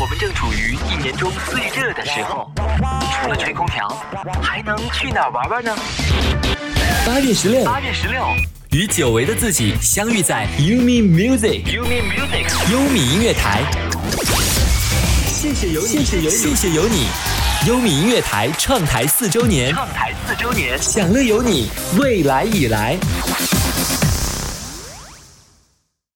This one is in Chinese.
我们正处于一年中最热的时候，除了吹空调，还能去哪玩玩呢？八月十六，八月十六，与久违的自己相遇在 Umi Music，Umi Music，优米音乐台。谢谢有你，谢谢有你，谢谢有你。优米音乐台创台四周年，创台四周年，享乐有你，未来已来。